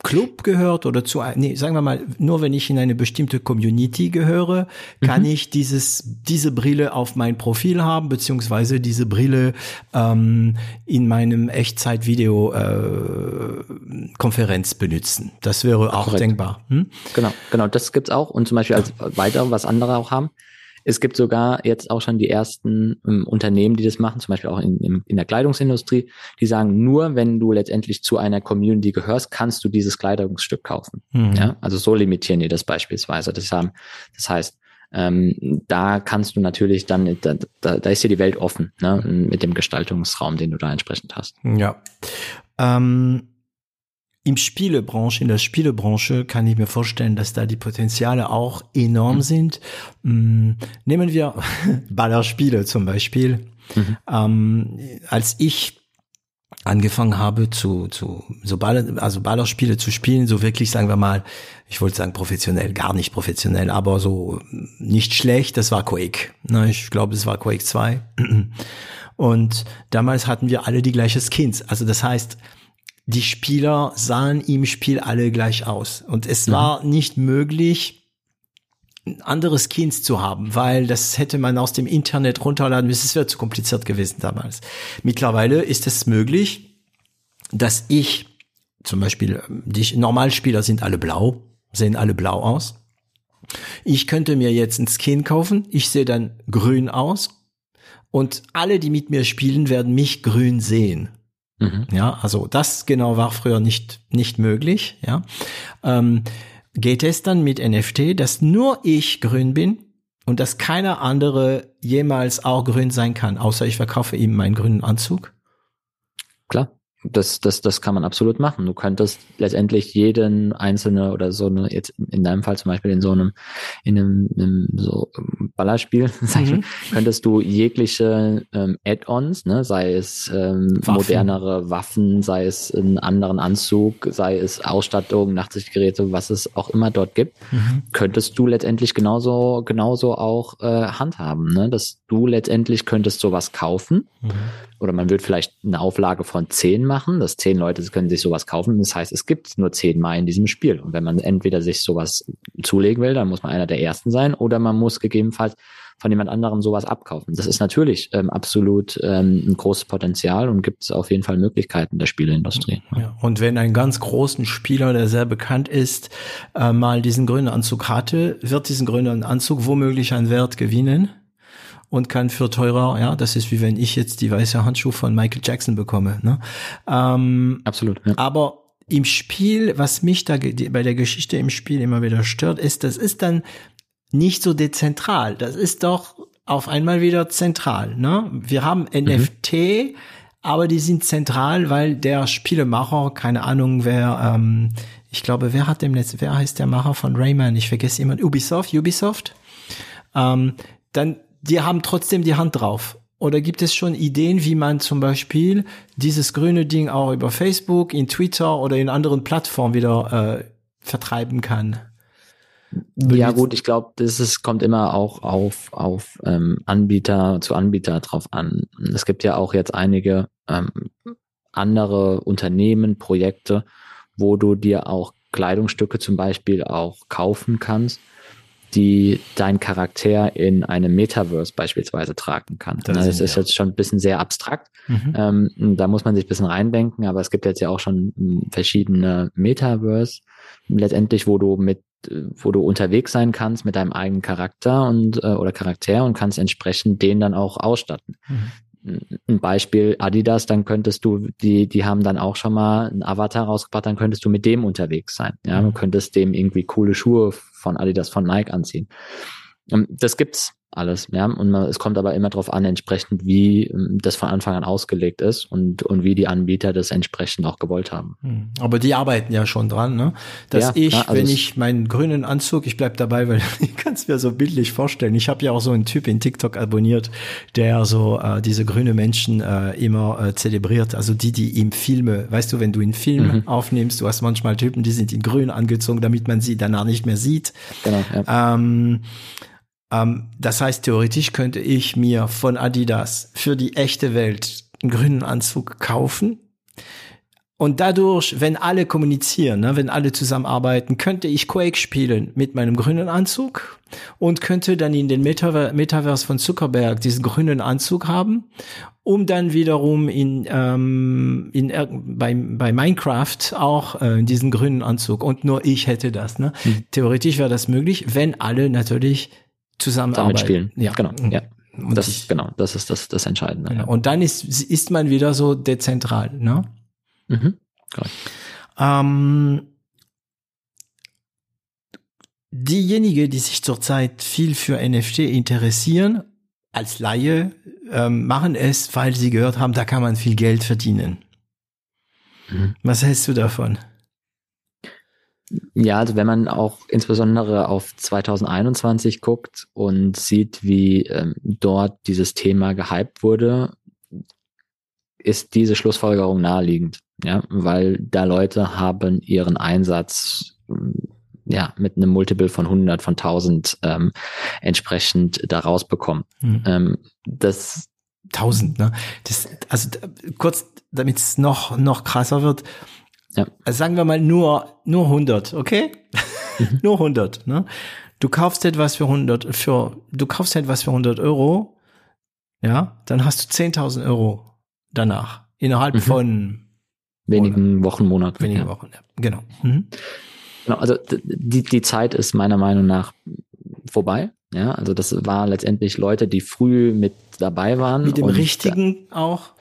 Club gehört oder zu, nee, sagen wir mal, nur wenn ich in eine bestimmte Community gehöre, kann mhm. ich dieses, diese Brille auf mein Profil haben, beziehungsweise diese Brille ähm, in meinem Echtzeit-Video-Konferenz äh, benutzen. Das wäre auch Korrekt. denkbar. Hm? Genau, genau, das gibt's auch. Und zum Beispiel als weiter, was andere auch haben, es gibt sogar jetzt auch schon die ersten ähm, Unternehmen, die das machen, zum Beispiel auch in, in, in, der Kleidungsindustrie, die sagen, nur wenn du letztendlich zu einer Community gehörst, kannst du dieses Kleidungsstück kaufen. Mhm. Ja, also so limitieren die das beispielsweise. Das, haben, das heißt, ähm, da kannst du natürlich dann, da, da, da ist dir die Welt offen, ne, mit dem Gestaltungsraum, den du da entsprechend hast. Ja. Ähm im Spielebranche, in der Spielebranche kann ich mir vorstellen, dass da die Potenziale auch enorm mhm. sind. Mm, nehmen wir Ballerspiele zum Beispiel. Mhm. Ähm, als ich angefangen habe zu, zu so Baller, also Ballerspiele zu spielen, so wirklich sagen wir mal, ich wollte sagen professionell, gar nicht professionell, aber so nicht schlecht, das war Quake. Ne, ich glaube, es war Quake 2. Und damals hatten wir alle die gleiche Skins. Also das heißt, die Spieler sahen im Spiel alle gleich aus. Und es mhm. war nicht möglich, anderes Skins zu haben, weil das hätte man aus dem Internet runterladen müssen. Es wäre zu kompliziert gewesen damals. Mittlerweile ist es möglich, dass ich zum Beispiel, die Normalspieler sind alle blau, sehen alle blau aus. Ich könnte mir jetzt ein Skin kaufen, ich sehe dann grün aus und alle, die mit mir spielen, werden mich grün sehen. Mhm. Ja, also das genau war früher nicht, nicht möglich. Ja. Ähm, geht es dann mit NFT, dass nur ich grün bin und dass keiner andere jemals auch grün sein kann, außer ich verkaufe ihm meinen grünen Anzug? Klar das, das, das kann man absolut machen. Du könntest letztendlich jeden einzelne oder so eine, jetzt in deinem Fall zum Beispiel in so einem, in einem, einem so Ballerspiel, sag ich, mhm. könntest du jegliche ähm, Add-ons, ne, sei es ähm, Waffen. modernere Waffen, sei es einen anderen Anzug, sei es Ausstattung, Nachtsichtgeräte, was es auch immer dort gibt, mhm. könntest du letztendlich genauso, genauso auch äh, handhaben, ne, dass du letztendlich könntest sowas kaufen. Mhm oder man wird vielleicht eine Auflage von zehn machen, dass zehn Leute können sich sowas kaufen. Das heißt, es gibt nur zehn Mal in diesem Spiel. Und wenn man entweder sich sowas zulegen will, dann muss man einer der ersten sein oder man muss gegebenenfalls von jemand anderem sowas abkaufen. Das ist natürlich ähm, absolut ähm, ein großes Potenzial und gibt es auf jeden Fall Möglichkeiten der Spieleindustrie. Ja, und wenn ein ganz großen Spieler, der sehr bekannt ist, äh, mal diesen grünen Anzug hatte, wird diesen grünen Anzug womöglich einen Wert gewinnen und kann für teurer, ja, das ist wie wenn ich jetzt die weiße Handschuhe von Michael Jackson bekomme. Ne? Ähm, Absolut. Ja. Aber im Spiel, was mich da bei der Geschichte im Spiel immer wieder stört, ist, das ist dann nicht so dezentral. Das ist doch auf einmal wieder zentral. Ne? Wir haben mhm. NFT, aber die sind zentral, weil der Spielemacher, keine Ahnung, wer, ähm, ich glaube, wer hat dem Netz, wer heißt der Macher von Rayman? Ich vergesse jemand, Ubisoft, Ubisoft. Ähm, dann die haben trotzdem die Hand drauf. Oder gibt es schon Ideen, wie man zum Beispiel dieses grüne Ding auch über Facebook, in Twitter oder in anderen Plattformen wieder äh, vertreiben kann? Ja gut, ich glaube, das ist, kommt immer auch auf, auf ähm, Anbieter zu Anbieter drauf an. Es gibt ja auch jetzt einige ähm, andere Unternehmen, Projekte, wo du dir auch Kleidungsstücke zum Beispiel auch kaufen kannst die dein Charakter in einem Metaverse beispielsweise tragen kann. Das, das ist ja. jetzt schon ein bisschen sehr abstrakt. Mhm. Ähm, da muss man sich ein bisschen reindenken, aber es gibt jetzt ja auch schon hm, verschiedene Metaverse, letztendlich, wo du mit wo du unterwegs sein kannst mit deinem eigenen Charakter und äh, oder Charakter und kannst entsprechend den dann auch ausstatten. Mhm ein Beispiel Adidas, dann könntest du, die, die haben dann auch schon mal einen Avatar rausgebracht, dann könntest du mit dem unterwegs sein. Ja, du könntest dem irgendwie coole Schuhe von Adidas, von Nike anziehen. Ähm, das gibt's alles. Ja? Und man, es kommt aber immer darauf an, entsprechend, wie ähm, das von Anfang an ausgelegt ist und, und wie die Anbieter das entsprechend auch gewollt haben. Hm. Aber die arbeiten ja schon dran, ne? Dass ja, ich, ja, also wenn ich meinen grünen Anzug, ich bleib dabei, weil ich kann es mir so bildlich vorstellen. Ich habe ja auch so einen Typ in TikTok abonniert, der so äh, diese grüne Menschen äh, immer äh, zelebriert. Also die, die ihm Filme, weißt du, wenn du einen Film mhm. aufnimmst, du hast manchmal Typen, die sind in grün angezogen, damit man sie danach nicht mehr sieht. Genau, ja. ähm, das heißt, theoretisch könnte ich mir von Adidas für die echte Welt einen grünen Anzug kaufen. Und dadurch, wenn alle kommunizieren, ne, wenn alle zusammenarbeiten, könnte ich Quake spielen mit meinem grünen Anzug und könnte dann in den Metaver Metaverse von Zuckerberg diesen grünen Anzug haben, um dann wiederum in, ähm, in bei, bei Minecraft auch äh, diesen grünen Anzug. Und nur ich hätte das. Ne? Mhm. Theoretisch wäre das möglich, wenn alle natürlich zusammenarbeiten. spielen. Ja, genau. Ja. Und das ist genau, das ist das, das Entscheidende. Genau. Und dann ist, ist man wieder so dezentral, ne? Mhm. Ähm, diejenigen, die sich zurzeit viel für NFT interessieren, als Laie, ähm, machen es, weil sie gehört haben, da kann man viel Geld verdienen. Mhm. Was hältst du davon? Ja, also wenn man auch insbesondere auf 2021 guckt und sieht, wie ähm, dort dieses Thema gehypt wurde, ist diese Schlussfolgerung naheliegend, ja, weil da Leute haben ihren Einsatz ja mit einem Multiple von 100, von 1000 ähm, entsprechend da rausbekommen. Mhm. Ähm, das 1000, ne? Das, also kurz, damit es noch noch krasser wird ja. Also sagen wir mal nur, nur 100, okay? Mhm. nur 100, ne? Du kaufst etwas für 100, für, du kaufst etwas für 100 Euro, ja, dann hast du 10.000 Euro danach. Innerhalb mhm. von wenigen Monat, Wochen, Monaten. Wenigen ja. Wochen, ja. Genau. Mhm. Genau, also die, die Zeit ist meiner Meinung nach vorbei. Ja, also das war letztendlich Leute, die früh mit dabei waren. Mit dem richtigen auch.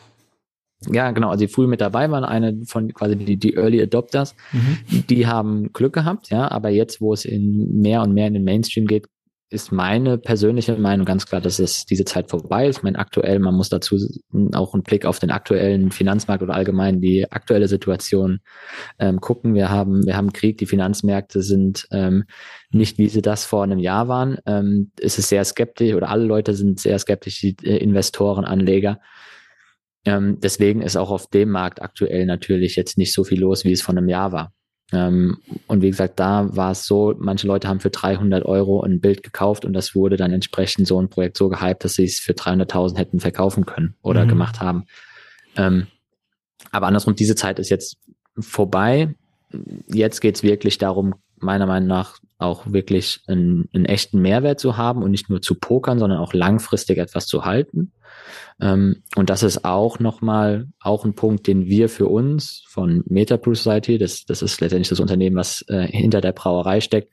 Ja, genau, also die früh mit dabei waren, eine von quasi die, die Early Adopters, mhm. die haben Glück gehabt, ja, aber jetzt, wo es in mehr und mehr in den Mainstream geht, ist meine persönliche Meinung ganz klar, dass es diese Zeit vorbei ist. Mein aktuell, man muss dazu auch einen Blick auf den aktuellen Finanzmarkt oder allgemein die aktuelle Situation ähm, gucken. Wir haben, wir haben Krieg, die Finanzmärkte sind ähm, nicht, wie sie das vor einem Jahr waren. Ähm, es ist sehr skeptisch oder alle Leute sind sehr skeptisch, die äh, Investoren, Anleger. Ähm, deswegen ist auch auf dem Markt aktuell natürlich jetzt nicht so viel los, wie es vor einem Jahr war. Ähm, und wie gesagt, da war es so, manche Leute haben für 300 Euro ein Bild gekauft und das wurde dann entsprechend so ein Projekt so gehypt, dass sie es für 300.000 hätten verkaufen können oder mhm. gemacht haben. Ähm, aber andersrum, diese Zeit ist jetzt vorbei. Jetzt geht's wirklich darum, meiner Meinung nach auch wirklich einen, einen echten Mehrwert zu haben und nicht nur zu pokern, sondern auch langfristig etwas zu halten. Ähm, und das ist auch nochmal auch ein Punkt, den wir für uns von MetaPro Society, das, das ist letztendlich das Unternehmen, was äh, hinter der Brauerei steckt,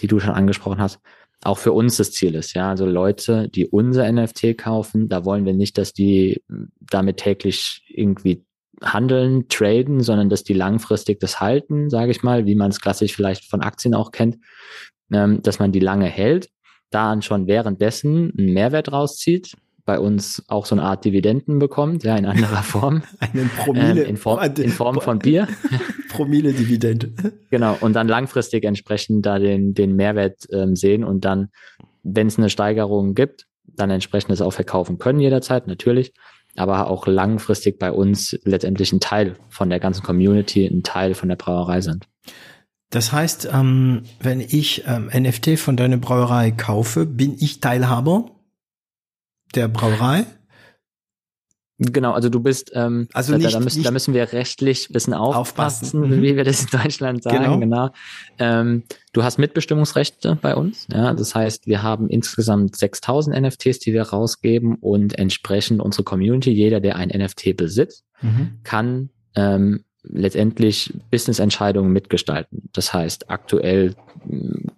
die du schon angesprochen hast, auch für uns das Ziel ist. Ja, also Leute, die unser NFT kaufen, da wollen wir nicht, dass die damit täglich irgendwie handeln, traden, sondern dass die langfristig das halten, sage ich mal, wie man es klassisch vielleicht von Aktien auch kennt, ähm, dass man die lange hält, da schon währenddessen einen Mehrwert rauszieht, bei uns auch so eine Art Dividenden bekommt, ja, in anderer Form. Einen Promille. Ähm, in, Form, in Form von Bier. Promille-Dividende. Genau, und dann langfristig entsprechend da den, den Mehrwert ähm, sehen und dann, wenn es eine Steigerung gibt, dann entsprechend es auch verkaufen können jederzeit, natürlich, aber auch langfristig bei uns letztendlich ein Teil von der ganzen Community, ein Teil von der Brauerei sind. Das heißt, ähm, wenn ich ähm, NFT von deiner Brauerei kaufe, bin ich Teilhaber der Brauerei? Genau, also du bist, ähm, also nicht, da, da, müssen, da müssen wir rechtlich bisschen aufpassen, aufpassen. Mhm. wie wir das in Deutschland sagen, genau. genau. Ähm, du hast Mitbestimmungsrechte bei uns, ja, das heißt, wir haben insgesamt 6000 NFTs, die wir rausgeben und entsprechend unsere Community, jeder, der ein NFT besitzt, mhm. kann ähm, letztendlich Business-Entscheidungen mitgestalten. Das heißt, aktuell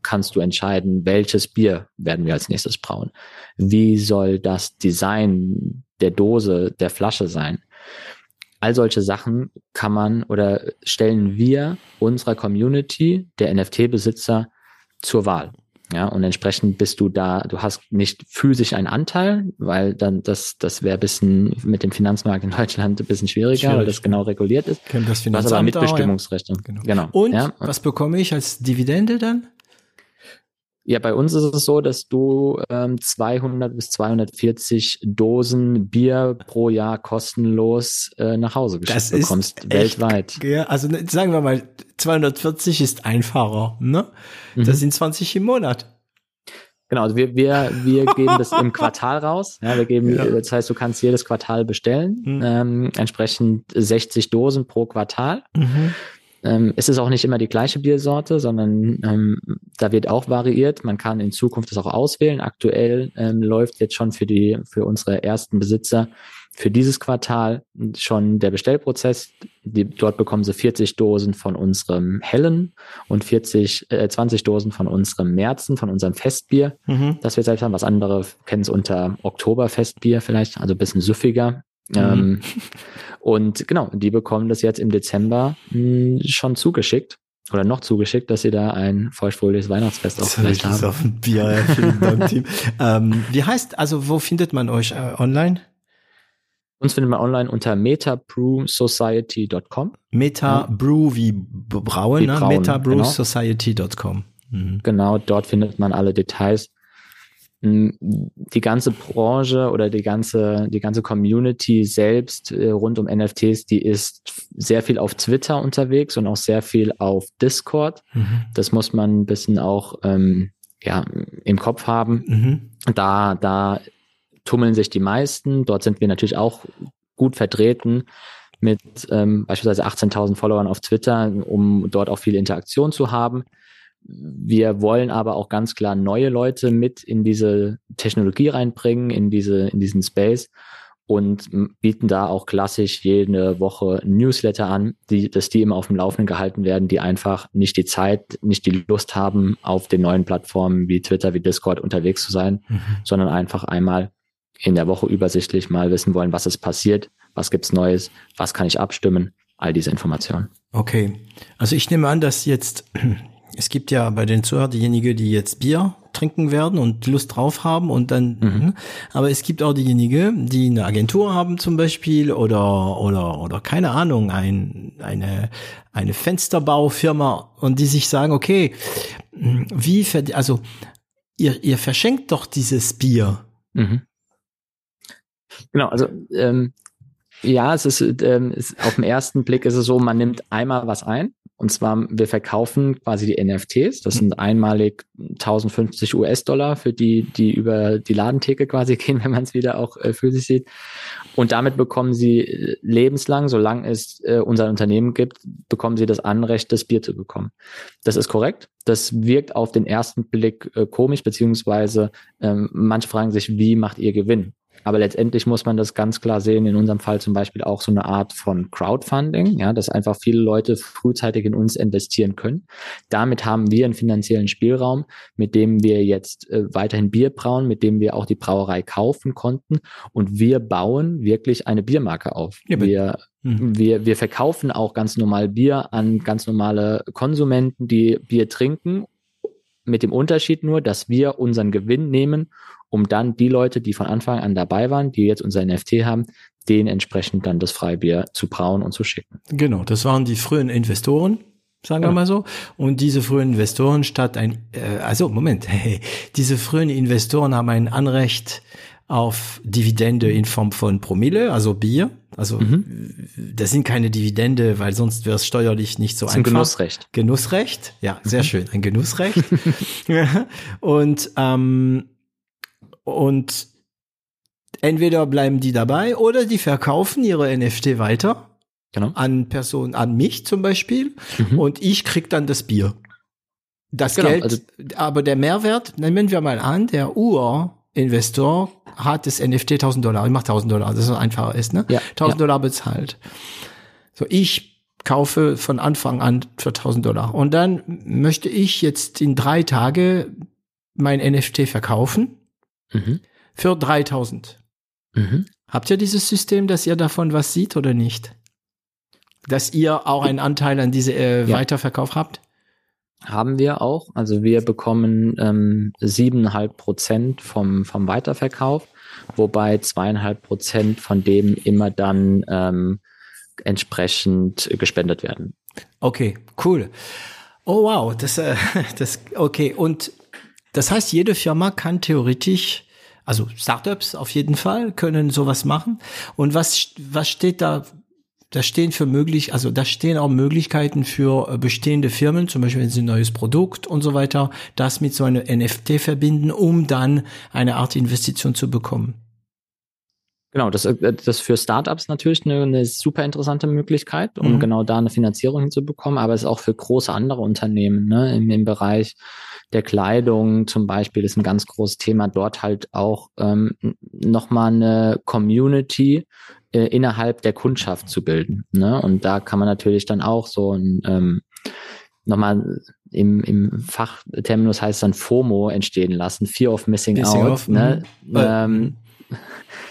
kannst du entscheiden, welches Bier werden wir als nächstes brauen. Wie soll das Design der Dose, der Flasche sein? All solche Sachen kann man oder stellen wir unserer Community, der NFT-Besitzer, zur Wahl. Ja, und entsprechend bist du da, du hast nicht physisch einen Anteil, weil dann das, das wäre bisschen mit dem Finanzmarkt in Deutschland ein bisschen schwieriger, Schwierig. weil das genau reguliert ist. Das Du hast aber Finanzamt auch, ja. Mitbestimmungsrechte. Genau. genau. Und ja. was bekomme ich als Dividende dann? Ja, bei uns ist es so, dass du ähm, 200 bis 240 Dosen Bier pro Jahr kostenlos äh, nach Hause geschickt Das ist bekommst, echt- weltweit. Ja, also ne, sagen wir mal, 240 ist einfacher, ne? Das Mhm. sind 20 im Monat. Genau, also wir, wir, wir geben das im Quartal raus. Ja, wir geben, Ja. das heißt, du kannst jedes Quartal bestellen, Mhm. ähm, entsprechend 60 Dosen pro Quartal. Mhm. Ähm, es ist auch nicht immer die gleiche Biersorte, sondern ähm, da wird auch variiert. Man kann in Zukunft das auch auswählen. Aktuell ähm, läuft jetzt schon für die für unsere ersten Besitzer für dieses Quartal schon der Bestellprozess. Die, dort bekommen sie 40 Dosen von unserem Hellen und 40, äh, 20 Dosen von unserem Märzen, von unserem Festbier. Mhm. Das wir selbst haben. Was andere kennen es unter Oktoberfestbier vielleicht, also ein bisschen süffiger. Mhm. Ähm, und genau, die bekommen das jetzt im Dezember mh, schon zugeschickt oder noch zugeschickt, dass sie da ein feuchtfröhliches Weihnachtsfest auch vielleicht haben. auf dem Bier, ja, vielen Dank, Team. ähm, wie heißt, also wo findet man euch äh, online? Uns findet man online unter metabrewsociety.com. Meta Brew wie B- Brauen, Wie ne? Brauen, metabrewsociety.com. Mhm. Genau, dort findet man alle Details. Die ganze Branche oder die ganze, die ganze Community selbst äh, rund um NFTs, die ist sehr viel auf Twitter unterwegs und auch sehr viel auf Discord. Mhm. Das muss man ein bisschen auch ähm, ja, im Kopf haben. Mhm. Da, da tummeln sich die meisten. Dort sind wir natürlich auch gut vertreten mit ähm, beispielsweise 18.000 Followern auf Twitter, um dort auch viel Interaktion zu haben. Wir wollen aber auch ganz klar neue Leute mit in diese Technologie reinbringen, in diese, in diesen Space und bieten da auch klassisch jede Woche Newsletter an, die, dass die immer auf dem Laufenden gehalten werden, die einfach nicht die Zeit, nicht die Lust haben, auf den neuen Plattformen wie Twitter, wie Discord unterwegs zu sein, Mhm. sondern einfach einmal in der Woche übersichtlich mal wissen wollen, was ist passiert, was gibt's Neues, was kann ich abstimmen, all diese Informationen. Okay. Also ich nehme an, dass jetzt, es gibt ja bei den Zuhörern diejenigen, die jetzt Bier trinken werden und Lust drauf haben und dann, Mhm. aber es gibt auch diejenigen, die eine Agentur haben zum Beispiel oder, oder, oder keine Ahnung, ein, eine, eine Fensterbaufirma und die sich sagen, okay, wie, verd- also, ihr, ihr verschenkt doch dieses Bier. Mhm. Genau, also ähm, ja, es ist, ähm, es, auf den ersten Blick ist es so, man nimmt einmal was ein. Und zwar, wir verkaufen quasi die NFTs. Das sind einmalig 1050 US-Dollar für die, die über die Ladentheke quasi gehen, wenn man es wieder auch äh, für sich sieht. Und damit bekommen sie äh, lebenslang, solange es äh, unser Unternehmen gibt, bekommen sie das Anrecht, das Bier zu bekommen. Das ist korrekt. Das wirkt auf den ersten Blick äh, komisch, beziehungsweise ähm, manche fragen sich, wie macht ihr Gewinn? Aber letztendlich muss man das ganz klar sehen, in unserem Fall zum Beispiel auch so eine Art von Crowdfunding, ja, dass einfach viele Leute frühzeitig in uns investieren können. Damit haben wir einen finanziellen Spielraum, mit dem wir jetzt äh, weiterhin Bier brauen, mit dem wir auch die Brauerei kaufen konnten und wir bauen wirklich eine Biermarke auf. Ja, wir Mhm. wir, wir verkaufen auch ganz normal Bier an ganz normale Konsumenten, die Bier trinken, mit dem Unterschied nur, dass wir unseren Gewinn nehmen, um dann die Leute, die von Anfang an dabei waren, die jetzt unser NFT haben, denen entsprechend dann das Freibier zu brauen und zu schicken. Genau, das waren die frühen Investoren, sagen wir mal so. Und diese frühen Investoren statt ein, äh, also Moment, diese frühen Investoren haben ein Anrecht auf Dividende in Form von Promille, also Bier. Also Mhm. das sind keine Dividende, weil sonst wäre es steuerlich nicht so Das ist ein einfach. Genussrecht. Genussrecht, ja, sehr schön, ein Genussrecht. Und ähm, und entweder bleiben die dabei oder die verkaufen ihre NFT weiter Genau. an Personen, an mich zum Beispiel, Mhm. und ich krieg dann das Bier. Das Genau, Geld, also- aber der Mehrwert, nehmen wir mal an, der Urinvestor hat das NFT 1000 Dollar, ich mach 1000 Dollar, das ist einfacher ist, ne? Ja, 1000 ja. Dollar bezahlt. So, ich kaufe von Anfang an für 1000 Dollar. Und dann möchte ich jetzt in drei Tage mein NFT verkaufen Mhm. für 3000. Mhm. Habt ihr dieses System, dass ihr davon was sieht oder nicht? Dass ihr auch einen Anteil an diese äh, Ja. Weiterverkauf habt? Haben wir auch. Also wir bekommen ähm, siebeneinhalb ähm, Prozent vom, vom Weiterverkauf, wobei zweieinhalb Prozent von dem immer dann ähm, entsprechend gespendet werden. Okay, cool. Oh wow, das, äh, das okay. Und das heißt, jede Firma kann theoretisch, also Startups auf jeden Fall, können sowas machen. Und was, was steht da da stehen für möglich, also da stehen auch Möglichkeiten für äh, bestehende Firmen, zum Beispiel wenn sie ein neues Produkt und so weiter, das mit so einer NFT verbinden, um dann eine Art Investition zu bekommen. Genau, das, äh, das für Startups natürlich eine, eine super interessante Möglichkeit, um mhm. genau da eine Finanzierung hinzubekommen, aber es ist auch für große andere Unternehmen, ne, im, im Bereich der Kleidung zum Beispiel ist ein ganz großes Thema, dort halt auch ähm, nochmal eine Community äh, innerhalb der Kundschaft zu bilden. Ne? Und da kann man natürlich dann auch so ein ähm, nochmal im, im Fachterminus heißt dann FOMO entstehen lassen, Fear of Missing, missing Out. Off, ne? Mhm. Ähm,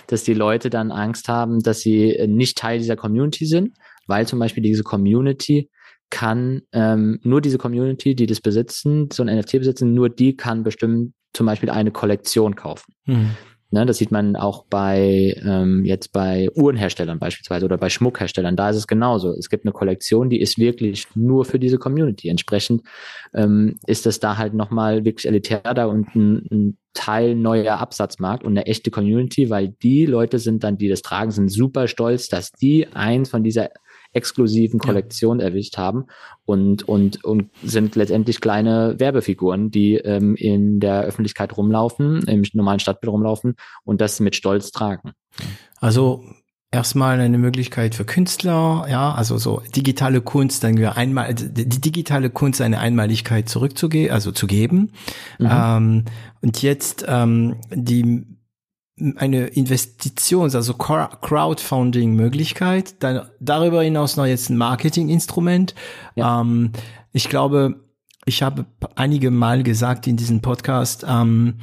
dass die Leute dann Angst haben, dass sie nicht Teil dieser Community sind, weil zum Beispiel diese Community kann ähm, nur diese Community, die das besitzen, so ein NFT besitzen, nur die kann bestimmt zum Beispiel eine Kollektion kaufen. Mhm. Ne, das sieht man auch bei ähm, jetzt bei Uhrenherstellern beispielsweise oder bei Schmuckherstellern. Da ist es genauso. Es gibt eine Kollektion, die ist wirklich nur für diese Community. Entsprechend ähm, ist das da halt nochmal wirklich elitär da und ein, ein Teil neuer Absatzmarkt und eine echte Community, weil die Leute sind dann, die das tragen, sind super stolz, dass die eins von dieser exklusiven Kollektion ja. erwischt haben und, und, und sind letztendlich kleine Werbefiguren, die ähm, in der Öffentlichkeit rumlaufen, im normalen Stadtbild rumlaufen und das mit Stolz tragen. Also erstmal eine Möglichkeit für Künstler, ja, also so digitale Kunst, dann einmal die digitale Kunst eine Einmaligkeit zurückzugeben, also zu geben. Mhm. Ähm, und jetzt ähm, die eine Investitions-, also Crowdfunding-Möglichkeit. Dann darüber hinaus noch jetzt ein Marketing-Instrument. Ja. Ähm, ich glaube, ich habe einige Mal gesagt in diesem Podcast, ähm,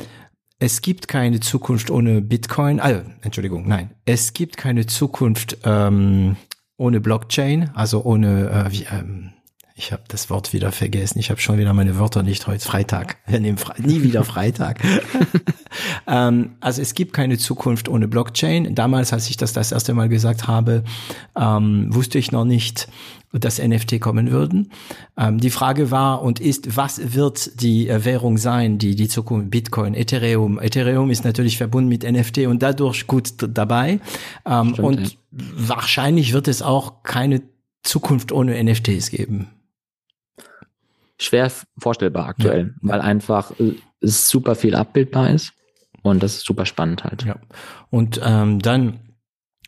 es gibt keine Zukunft ohne Bitcoin. Also, Entschuldigung, nein, es gibt keine Zukunft ähm, ohne Blockchain, also ohne äh, wie, ähm, ich habe das Wort wieder vergessen. Ich habe schon wieder meine Wörter nicht heute. Freitag. Wir nehmen Fre nie wieder Freitag. ähm, also es gibt keine Zukunft ohne Blockchain. Damals, als ich das das erste Mal gesagt habe, ähm, wusste ich noch nicht, dass NFT kommen würden. Ähm, die Frage war und ist, was wird die äh, Währung sein, die die Zukunft Bitcoin, Ethereum. Ethereum ist natürlich verbunden mit NFT und dadurch gut dabei. Ähm, Stimmt, und ja. wahrscheinlich wird es auch keine Zukunft ohne NFTs geben schwer vorstellbar aktuell, ja. weil einfach äh, es super viel abbildbar ist und das ist super spannend halt. Ja. Und ähm, dann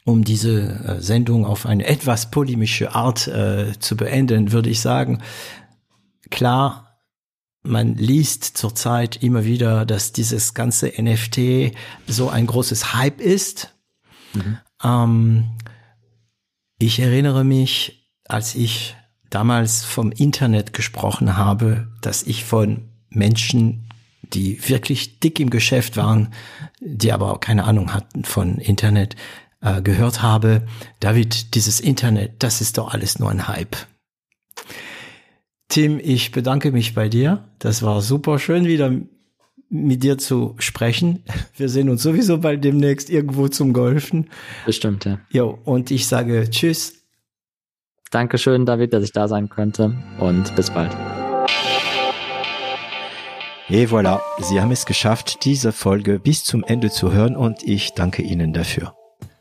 um diese äh, Sendung auf eine etwas polemische Art äh, zu beenden, würde ich sagen, klar, man liest zurzeit immer wieder, dass dieses ganze NFT so ein großes Hype ist. Mhm. Ähm, ich erinnere mich, als ich damals vom Internet gesprochen habe, dass ich von Menschen, die wirklich dick im Geschäft waren, die aber auch keine Ahnung hatten von Internet, äh, gehört habe, David, dieses Internet, das ist doch alles nur ein Hype. Tim, ich bedanke mich bei dir. Das war super schön wieder mit dir zu sprechen. Wir sehen uns sowieso bald demnächst irgendwo zum Golfen. Bestimmt, ja. Jo, und ich sage Tschüss. Dankeschön, David, dass ich da sein könnte und bis bald. Et voilà, Sie haben es geschafft, diese Folge bis zum Ende zu hören und ich danke Ihnen dafür.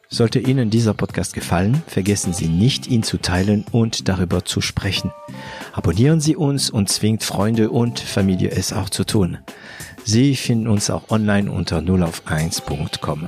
Sollte Ihnen dieser Podcast gefallen, vergessen Sie nicht, ihn zu teilen und darüber zu sprechen. Abonnieren Sie uns und zwingt Freunde und Familie es auch zu tun. Sie finden uns auch online unter 0auf1.com.